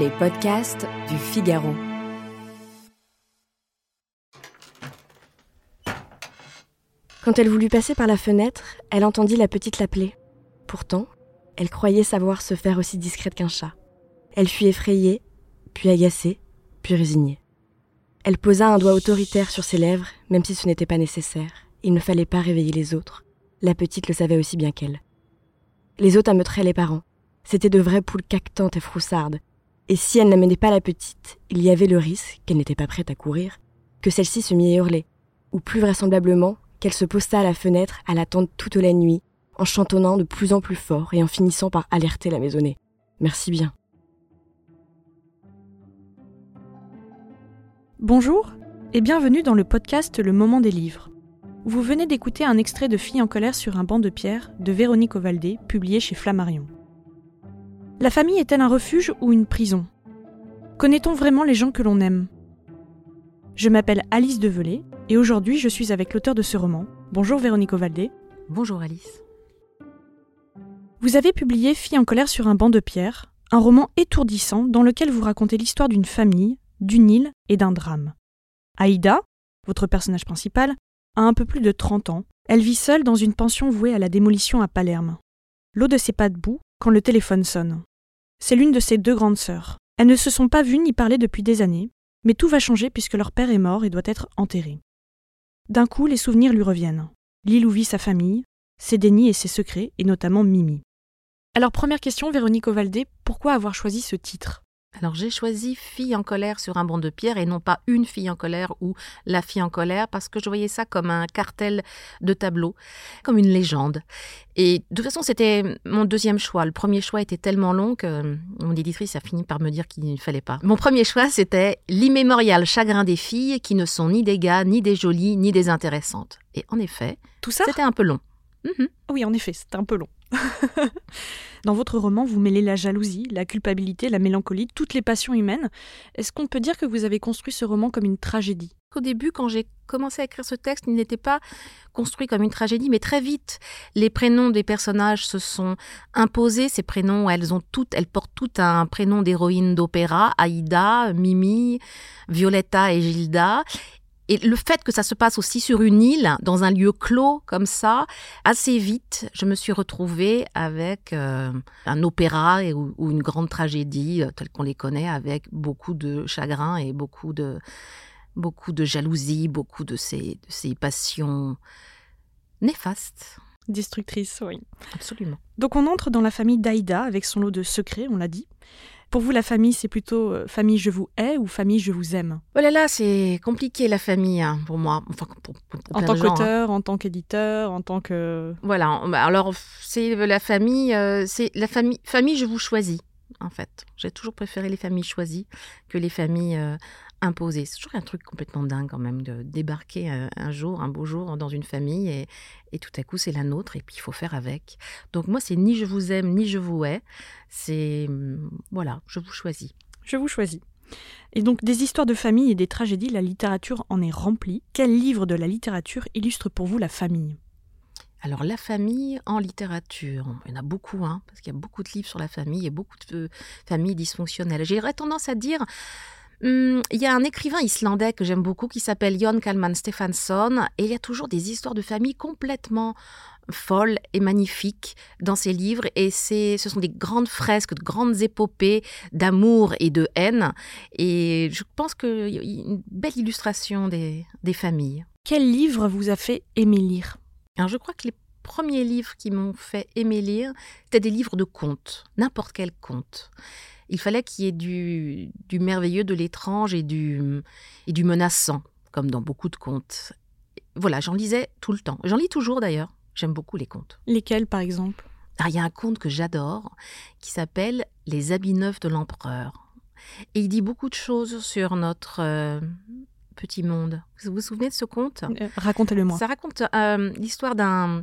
Les podcasts du Figaro. Quand elle voulut passer par la fenêtre, elle entendit la petite l'appeler. Pourtant, elle croyait savoir se faire aussi discrète qu'un chat. Elle fut effrayée, puis agacée, puis résignée. Elle posa un doigt autoritaire sur ses lèvres, même si ce n'était pas nécessaire. Il ne fallait pas réveiller les autres. La petite le savait aussi bien qu'elle. Les autres ameuteraient les parents. C'étaient de vraies poules cactantes et froussardes. Et si elle n'amenait pas la petite, il y avait le risque, qu'elle n'était pas prête à courir, que celle-ci se mit à hurler, ou plus vraisemblablement, qu'elle se posta à la fenêtre à l'attendre toute la nuit, en chantonnant de plus en plus fort et en finissant par alerter la maisonnée. Merci bien. Bonjour et bienvenue dans le podcast Le Moment des livres. Vous venez d'écouter un extrait de Fille en colère sur un banc de pierre de Véronique Ovaldé, publié chez Flammarion. La famille est-elle un refuge ou une prison? Connaît-on vraiment les gens que l'on aime? Je m'appelle Alice Develay et aujourd'hui je suis avec l'auteur de ce roman. Bonjour Véronique Ovaldé. Bonjour Alice. Vous avez publié Fille en colère sur un banc de pierre, un roman étourdissant dans lequel vous racontez l'histoire d'une famille, d'une île et d'un drame. Aïda, votre personnage principal, a un peu plus de 30 ans. Elle vit seule dans une pension vouée à la démolition à Palerme. L'eau de ses pas debout quand le téléphone sonne. C'est l'une de ses deux grandes sœurs. Elles ne se sont pas vues ni parlé depuis des années, mais tout va changer puisque leur père est mort et doit être enterré. D'un coup, les souvenirs lui reviennent. L'île où vit sa famille, ses dénis et ses secrets, et notamment Mimi. Alors première question, Véronique Ovaldé, pourquoi avoir choisi ce titre? Alors j'ai choisi Fille en colère sur un banc de pierre et non pas une fille en colère ou la fille en colère parce que je voyais ça comme un cartel de tableau, comme une légende. Et de toute façon c'était mon deuxième choix. Le premier choix était tellement long que mon éditrice a fini par me dire qu'il ne fallait pas. Mon premier choix c'était l'immémorial chagrin des filles qui ne sont ni des gars, ni des jolies, ni des intéressantes. Et en effet, tout ça c'était un peu long. Mhm. Oui, en effet, c'était un peu long. Dans votre roman, vous mêlez la jalousie, la culpabilité, la mélancolie, toutes les passions humaines. Est-ce qu'on peut dire que vous avez construit ce roman comme une tragédie? Au début, quand j'ai commencé à écrire ce texte, il n'était pas construit comme une tragédie, mais très vite, les prénoms des personnages se sont imposés. Ces prénoms, elles ont toutes, elles portent toutes un prénom d'héroïne d'opéra, Aïda, Mimi, Violetta et Gilda. Et le fait que ça se passe aussi sur une île, dans un lieu clos comme ça, assez vite, je me suis retrouvée avec euh, un opéra ou, une grande tragédie, euh, telle qu'on les connaît, avec beaucoup de chagrin et beaucoup de, beaucoup de jalousie, beaucoup de ces, de ces passions néfastes. Destructrices, oui. Absolument. Donc on entre dans la famille d'Aïda avec son lot de secrets, on l'a dit. Pour vous, la famille, c'est plutôt euh, famille je vous hais ou famille je vous aime? Oh là là, c'est compliqué la famille hein, pour moi. Enfin, en tant hein. qu'auteur, en tant qu'éditeur, en tant que. Voilà. Bah, alors, c'est la famille, euh, c'est la famille, famille je vous choisis. En fait, j'ai toujours préféré les familles choisies que les familles euh, imposé. C'est toujours un truc complètement dingue quand même de débarquer euh, un, jour, un beau jour dans une famille et, et tout à coup c'est la nôtre et puis il faut faire avec. Donc moi c'est ni je vous aime ni je vous hais, c'est mm, voilà, je vous choisis. Je vous choisis. Et donc des histoires de famille et des tragédies, la littérature en est remplie. Quel livre de la littérature illustre pour vous la famille? Alors la famille en littérature, il y en a beaucoup, hein, parce qu'il y a beaucoup de livres sur la famille et beaucoup de familles dysfonctionnelles. J'aurais tendance à dire il y a un écrivain islandais que j'aime beaucoup qui s'appelle Jon Kalman Stefansson et il y a toujours des histoires de famille complètement folles et magnifiques dans ses livres et c'est ce sont des grandes fresques, de grandes épopées d'amour et de haine et je pense qu'il y a une belle illustration des, des familles. Quel livre vous a fait aimer lire? Alors je crois que les premiers livres qui m'ont fait aimer lire, c'était des livres de contes, n'importe quel conte il fallait qu'il y ait du, merveilleux, de l'étrange et du, et du menaçant, comme dans beaucoup de contes. Voilà, j'en lisais tout le temps. J'en lis toujours d'ailleurs. J'aime beaucoup les contes. Lesquels, par exemple? Ah, Il y a un conte que j'adore qui s'appelle Les habits neufs de l'empereur. Et il dit beaucoup de choses sur notre euh, petit monde. Vous vous souvenez de ce conte? Euh, Racontez-le-moi. Ça raconte euh, l'histoire d'un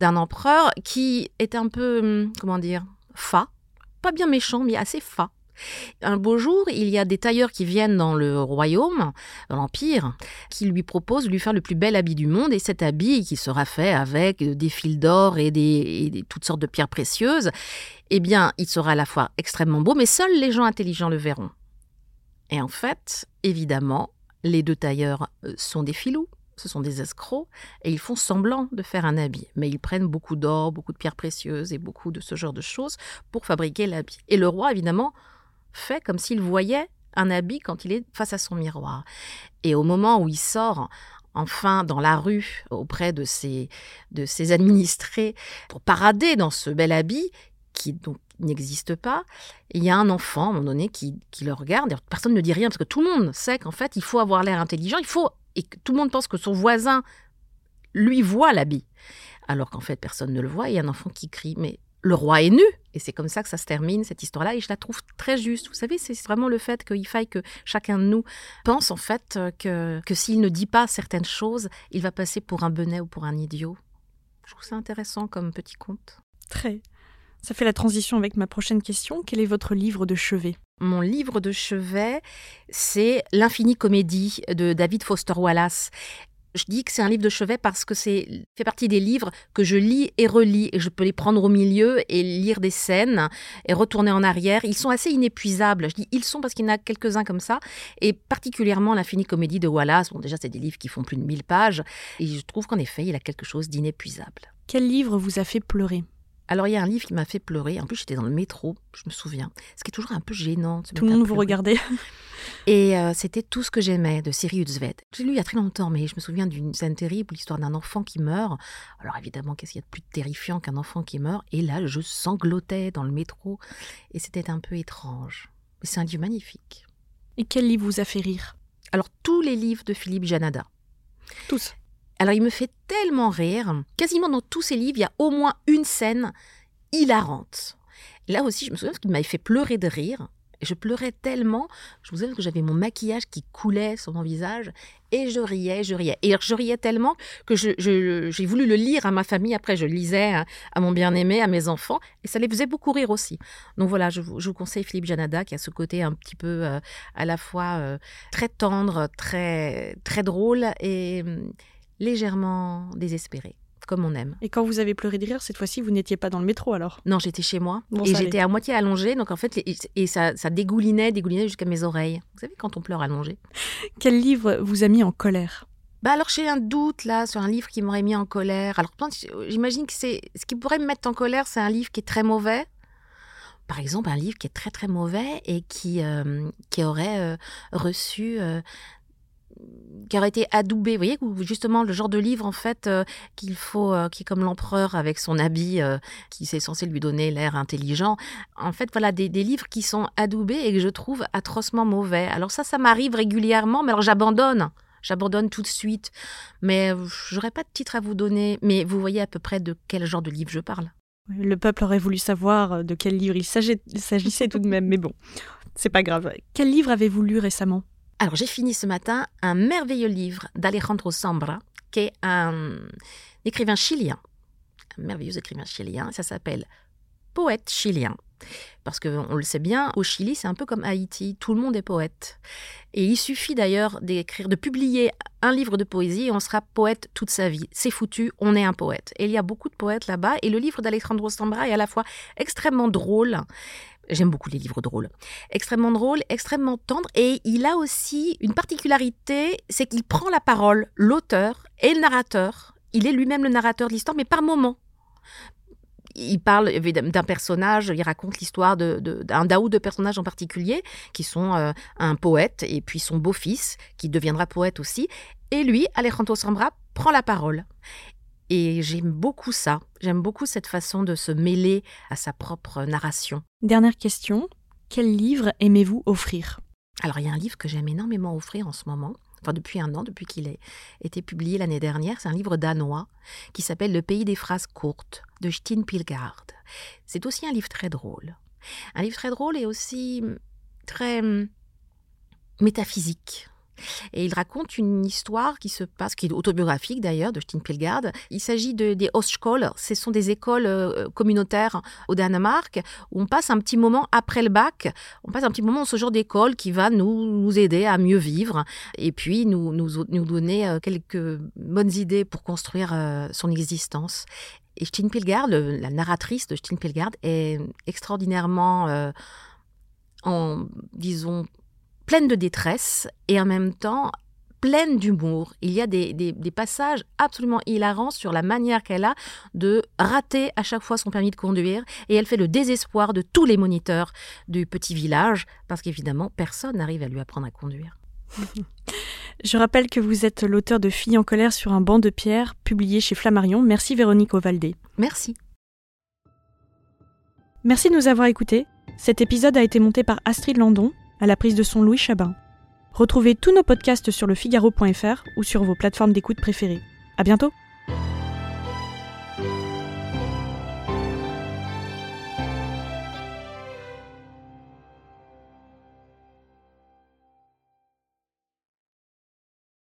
d'un empereur qui est un peu, hum, comment dire, fa, pas bien méchant, mais assez fat. Un beau jour, il y a des tailleurs qui viennent dans le royaume, dans l'Empire, qui lui proposent de lui faire le plus bel habit du monde. Et cet habit, qui sera fait avec des fils d'or et, des, toutes sortes de pierres précieuses, eh bien, il sera à la fois extrêmement beau, mais seuls les gens intelligents le verront. Et en fait, évidemment, les deux tailleurs euh, sont des filous ce sont des escrocs, et ils font semblant de faire un habit. Mais ils prennent beaucoup d'or, beaucoup de pierres précieuses et beaucoup de ce genre de choses pour fabriquer l'habit. Et le roi, évidemment, fait comme s'il voyait un habit quand il est face à son miroir. Et au moment où il sort enfin dans la rue auprès de ses, administrés pour parader dans ce bel habit qui donc n'existe pas, il y a un enfant à un moment donné qui, qui le regarde, personne ne dit rien parce que tout le monde sait qu'en fait il faut avoir l'air intelligent, il faut et que tout le monde pense que son voisin lui voit l'habit, alors qu'en fait personne ne le voit, il y a un enfant qui crie mais le roi est nu. Et c'est comme ça que ça se termine, cette histoire-là. Et je la trouve très juste. Vous savez, c'est vraiment le fait qu'il faille que chacun de nous pense, en fait, que, que s'il ne dit pas certaines choses, il va passer pour un benet ou pour un idiot. Je trouve ça intéressant comme petit conte. Très. Ça fait la transition avec ma prochaine question. Quel est votre livre de chevet? Mon livre de chevet, c'est L'infinie comédie de David Foster Wallace. Je dis que c'est un livre de chevet parce que c'est fait partie des livres que je lis et relis et je peux les prendre au milieu et lire des scènes et retourner en arrière. Ils sont assez inépuisables. Je dis ils sont parce qu'il y en a quelques-uns comme ça et particulièrement l'infinie comédie de Wallace. Bon déjà c'est des livres qui font plus de 1000 pages et je trouve qu'en effet il a quelque chose d'inépuisable. Quel livre vous a fait pleurer? Alors il y a un livre qui m'a fait pleurer. En plus j'étais dans le métro, je me souviens. Ce qui est toujours un peu gênant. Tout le monde vous regardait. Et euh, c'était tout ce que j'aimais de Sirius Ved. J'ai lu il y a très longtemps, mais je me souviens d'une scène terrible, l'histoire d'un enfant qui meurt. Alors évidemment, qu'est-ce qu'il y a de plus terrifiant qu'un enfant qui meurt? Et là, je sanglotais dans le métro, et c'était un peu étrange. Mais c'est un livre magnifique. Et quel livre vous a fait rire? Alors tous les livres de Philippe Janada. Tous alors il me fait tellement rire. Quasiment dans tous ses livres, il y a au moins une scène hilarante. Là aussi, je me souviens qu'il m'avait fait pleurer de rire. Et je pleurais tellement, je me souviens que j'avais mon maquillage qui coulait sur mon visage, et je riais, je riais. Et je riais tellement que j'ai voulu le lire à ma famille, après je lisais à, mon bien-aimé, à mes enfants, et ça les faisait beaucoup rire aussi. Donc voilà, je, vous conseille Philippe Janada, qui a ce côté un petit peu euh, à la fois euh, très tendre, très, très drôle, et légèrement désespéré, comme on aime. Et quand vous avez pleuré de rire, cette fois-ci, vous n'étiez pas dans le métro alors? Non, j'étais chez moi. et j'étais à moitié allongée, donc en fait, et ça, ça dégoulinait, dégoulinait jusqu'à mes oreilles. Vous savez, quand on pleure allongé. Quel livre vous a mis en colère? Bah alors j'ai un doute là sur un livre qui m'aurait mis en colère. Alors j'imagine que c'est ce qui pourrait me mettre en colère, c'est un livre qui est très mauvais. Par exemple, un livre qui est très très mauvais et qui euh, qui aurait euh, reçu euh, qui aurait été adoubé, vous voyez, justement le genre de livre en fait euh, qu'il faut, euh, qui est comme l'empereur avec son habit, euh, qui c'est censé lui donner l'air intelligent. En fait, voilà des, livres qui sont adoubés et que je trouve atrocement mauvais. Alors ça, ça m'arrive régulièrement, mais alors j'abandonne. J'abandonne tout de suite. Mais j'aurais pas de titre à vous donner. Mais vous voyez à peu près de quel genre de livre je parle. Le peuple aurait voulu savoir de quel livre il s'agissait tout de même, mais bon, c'est pas grave. Quel livre avez-vous lu récemment? Alors j'ai fini ce matin un merveilleux livre d'Alejandro Sambra, qui est un écrivain chilien, un merveilleux écrivain chilien, ça s'appelle Poète chilien. Parce qu'on le sait bien, au Chili, c'est un peu comme Haïti, tout le monde est poète. Et il suffit d'ailleurs d'écrire, de publier un livre de poésie et on sera poète toute sa vie. C'est foutu, on est un poète. Et il y a beaucoup de poètes là-bas. Et le livre d'Alejandro Sambra est à la fois extrêmement drôle J'aime beaucoup les livres drôles. Extrêmement drôle, extrêmement tendre. Et il a aussi une particularité, c'est qu'il prend la parole, l'auteur et le narrateur. Il est lui-même le narrateur de l'histoire, mais par moments. Il parle d'un personnage, il raconte l'histoire d'un de, ou de personnages en particulier, qui sont euh, un poète et puis son beau-fils, qui deviendra poète aussi. Et lui, Alejandro Sambra, prend la parole. Et j'aime beaucoup ça. J'aime beaucoup cette façon de se mêler à sa propre narration. Dernière question. Quel livre aimez-vous offrir? Alors, il y a un livre que j'aime énormément offrir en ce moment. Enfin, depuis un an, depuis qu'il a été publié l'année dernière, c'est un livre danois qui s'appelle Le pays des phrases courtes de Stine Pilgard. C'est aussi un livre très drôle. Un livre très drôle et aussi très hum, métaphysique. Et il raconte une histoire qui se passe, qui est autobiographique d'ailleurs, de Pilgard. Il s'agit de, des Ostskol, ce sont des écoles euh, communautaires au Danemark, où on passe un petit moment après le bac, on passe un petit moment dans ce genre d'école qui va nous, aider à mieux vivre et puis nous, nous, nous donner euh, quelques bonnes idées pour construire euh, son existence. Et Pilgard, la narratrice de Pilgard, est extraordinairement, en, disons, pleine de détresse et en même temps pleine d'humour. Il y a des, des, passages absolument hilarants sur la manière qu'elle a de rater à chaque fois son permis de conduire et elle fait le désespoir de tous les moniteurs du petit village parce qu'évidemment personne n'arrive à lui apprendre à conduire. Je rappelle que vous êtes l'auteur de Filles en colère sur un banc de pierre, publié chez Flammarion. Merci Véronique Ovaldé. Merci. Merci de nous avoir écoutés. Cet épisode a été monté par Astrid Landon, à la prise de son Louis Chabin. Retrouvez tous nos podcasts sur lefigaro.fr ou sur vos plateformes d'écoute préférées. À bientôt!